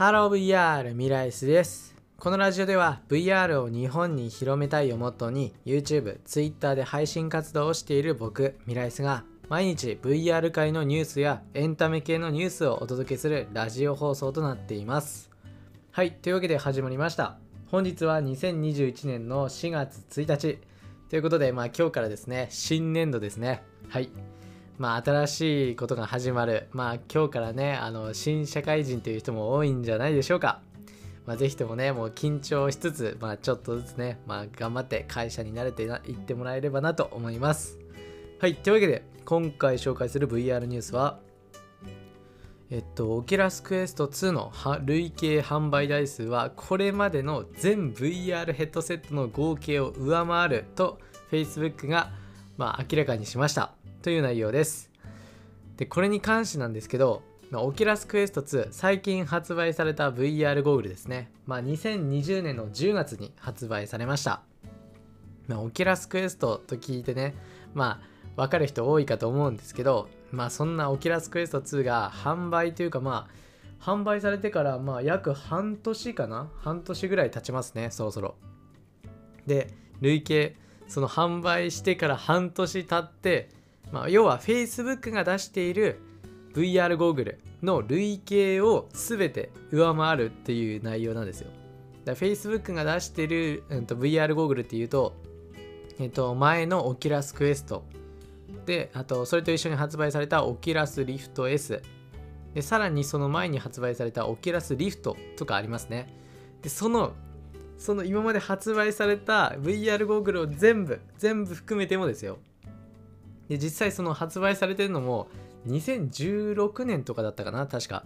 Hello VR ミライスです。このラジオでは VR を日本に広めたいをモットーに YouTube、Twitter で配信活動をしている僕、ミライスが毎日 VR 界のニュースやエンタメ系のニュースをお届けするラジオ放送となっています。はい、というわけで始まりました。本日は2021年の4月1日ということで、まあ今日からですね、新年度ですね。はい。まあ新しいことが始まる。まあ今日からね、あの新社会人という人も多いんじゃないでしょうか。まあぜひともね、もう緊張しつつ、まあちょっとずつね、まあ頑張って会社に慣れていってもらえればなと思います。はい、というわけで今回紹介する VR ニュースは、えっと、 Oculus Quest 2の累計販売台数はこれまでの全 VR ヘッドセットの合計を上回ると Facebook が、まあ、明らかにしましたという内容です。で、これに関してなんですけど、ま、オキラスクエスト2最近発売された VR ゴーグルですね。まあ、2020年の10月に発売されました。ま、オキラスクエストと聞いてね、まあ分かる人多いかと思うんですけど、まあそんなオキラスクエスト2が販売というかまあ販売されてからまあ約半年かな？半年ぐらい経ちますね、そろそろ。で、累計、その販売してから半年経って、まあ要は Facebook が出している VR ゴーグルの累計を全て上回るっていう内容なんですよ。だ Facebook が出してる、うん、と VR ゴーグルっていうと、えっと、前の Oculus Quest。であとそれと一緒に発売された Oculus Rift S でさらにその前に発売されたオキュラスリフトとかありますね。でそのその今まで発売された VR ゴーグルを全部全部含めてもですよ。で実際その発売されてるのも2016年とかだったかな確か。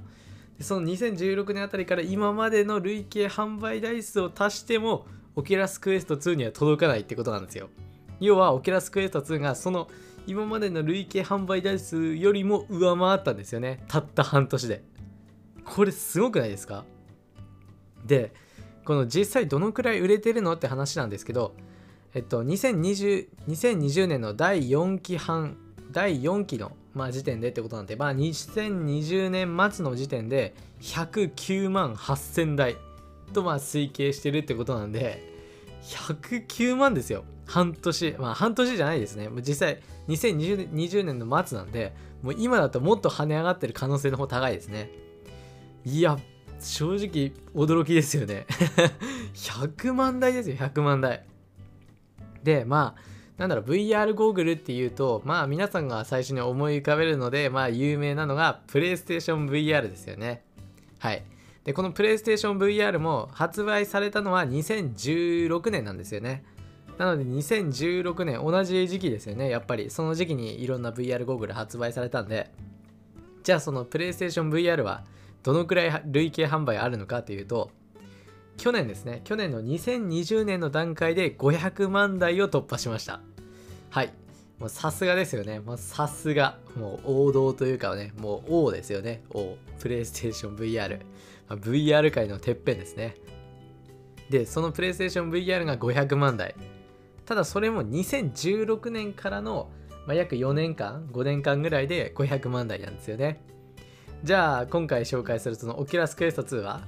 でその2016年あたりから今までの累計販売台数を足しても Oculus Quest 2には届かないってことなんですよ。要は Oculus Quest 2がその今までの累計販売台数よりも上回ったんですよね。たった半年で。これすごくないですか？でこの実際どのくらい売れてるのって話なんですけどえっと2020 2020年の第4期半第4期の、まあ、時点でってことなんで、まあ、2020年末の時点で109万8000台とまあ推計してるってことなんで109万ですよ。半年。まあ半年じゃないですね。実際2020年の末なんでもう今だともっと跳ね上がってる可能性の方高いですね。いや正直驚きですよね。100万台ですよ100万台。でまあなんだろう VR ゴーグルっていうとまあ皆さんが最初に思い浮かべるのでまあ有名なのがプレイステーション VR ですよね。はい。でこのプレイステーション VR も発売されたのは2016年なんですよね。なので2016年同じ時期ですよねやっぱり。その時期にいろんな VR ゴーグル発売されたんで。じゃあそのプレイステーション VR はどのくらい累計販売あるのかというと去年ですね。去年の2020年の段階で500万台を突破しました。はい。もうさすがですよね。もうさすが。もう王道というかね。もう王ですよね。王。プレイステーション VR、まあ、VR 界のてっぺんですね。でそのプレイステーション VR が500万台。ただそれも2016年からの、まあ、約4年間5年間ぐらいで500万台なんですよね。じゃあ今回紹介するその Oculus Quest 2は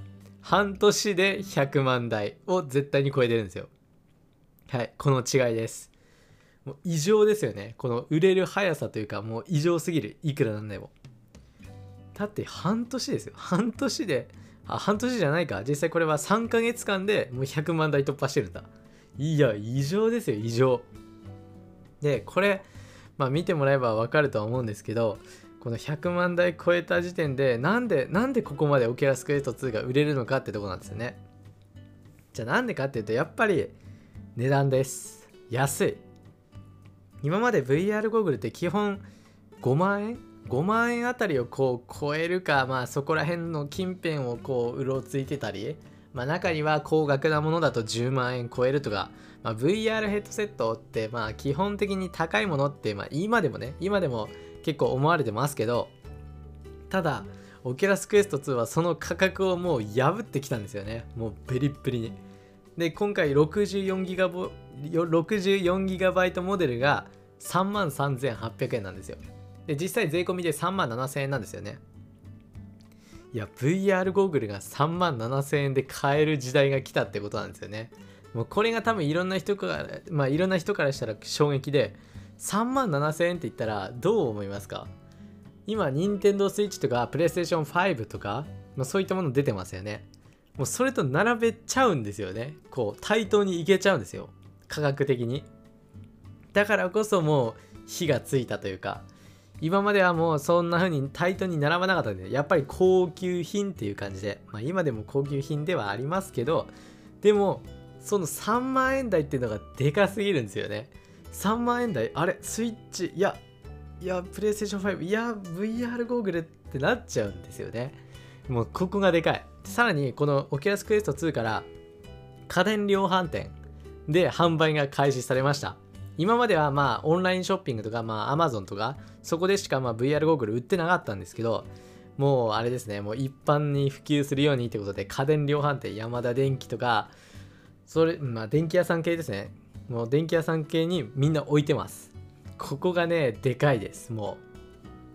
半年で100万台を絶対に超えてるんですよ。はいこの違いです。もう異常ですよね。この売れる速さというかもう異常すぎる。いくらなんでも。だって半年ですよ。半年であ半年じゃないか。実際これは3ヶ月間でもう100万台突破してるんだ。いや異常ですよ異常。でこれまあ見てもらえばわかるとは思うんですけどこの100万台超えた時点でなんでなんでここまで Oculus Quest 2が売れるのかってとこなんですよね。じゃあなんでかっていうとやっぱり値段です。安い。今まで VR ゴーグルって基本5万円？5万円あたりをこう超えるかまあそこら辺の近辺をこううろついてたりまあ中には高額なものだと10万円超えるとか、まあ、VR ヘッドセットってまあ基本的に高いものってまあ今でもね今でも結構思われてますけどただ Oculus Quest 2はその価格をもう破ってきたんですよね。もうベリッベリに。で今回64ギガボ64ギガバイトモデルが3万3800円なんですよ。で実際税込みで3万7000円なんですよね。いや VR ゴーグルが3万7000円で買える時代が来たってことなんですよね。もうこれが多分いろんな人からまあいろんな人からしたら衝撃で3万7000円って言ったらどう思いますか？今 Nintendo Switch とか PlayStation 5とか、まあ、そういったもの出てますよね。もうそれと並べちゃうんですよね。こう対等にいけちゃうんですよ。価格的に。だからこそもう火がついたというか今まではもうそんな風に対等に並ばなかったんでやっぱり高級品っていう感じで、まあ、今でも高級品ではありますけどでもその3万円台っていうのがでかすぎるんですよね。3万円台あれスイッチいやいやプレイステーション5いや VR ゴーグルってなっちゃうんですよね。もうここがでかい。さらにこの Oculus Quest 2から家電量販店で販売が開始されました。今まではまあオンラインショッピングとかまあ Amazon とかそこでしかまあ VR ゴーグル売ってなかったんですけどもうあれですねもう一般に普及するようにってことで家電量販店ヤマダ電機とかそれまあ電気屋さん系ですね。もう電気屋さん系にみんな置いてます。ここがねでかいですも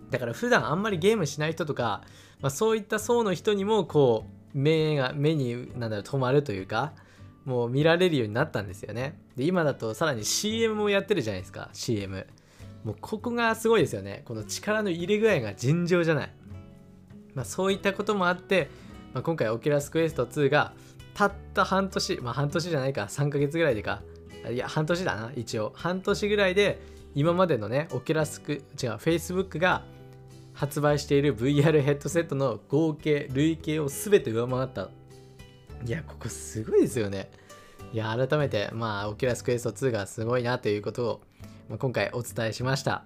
う。だから普段あんまりゲームしない人とか、まあ、そういった層の人にもこう目が目になんだろう止まるというかもう見られるようになったんですよね。で今だとさらに CM もやってるじゃないですか CM もうここがすごいですよね。この力の入れ具合が尋常じゃない。まあそういったこともあって、まあ、今回 Oculus Quest 2がたった半年まあ半年じゃないか3ヶ月ぐらいでかいや半年だな一応。半年ぐらいで今までのねオキュラスク違う Facebook が発売している VR ヘッドセットの合計累計を全て上回った。いやここすごいですよね。いや改めてまあ Oculus Quest 2がすごいなということを、まあ、今回お伝えしました。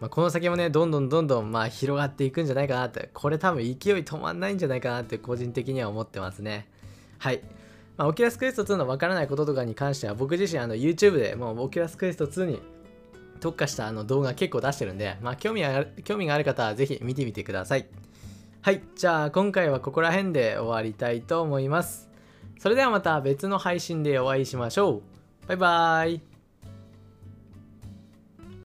まあ、この先もね、どんどんどんどんまあ広がっていくんじゃないかなって、これ多分勢い止まんないんじゃないかなって個人的には思ってますね。はい。まあ、 Oculus Quest 2のわからないこととかに関しては、僕自身あの YouTube でもう Oculus Quest 2に特化したあの動画結構出してるんで、まあ、興味が興味がある方はぜひ見てみてください。はい。じゃあ今回はここら辺で終わりたいと思います。それではまた別の配信でお会いしましょう。バイバーイ。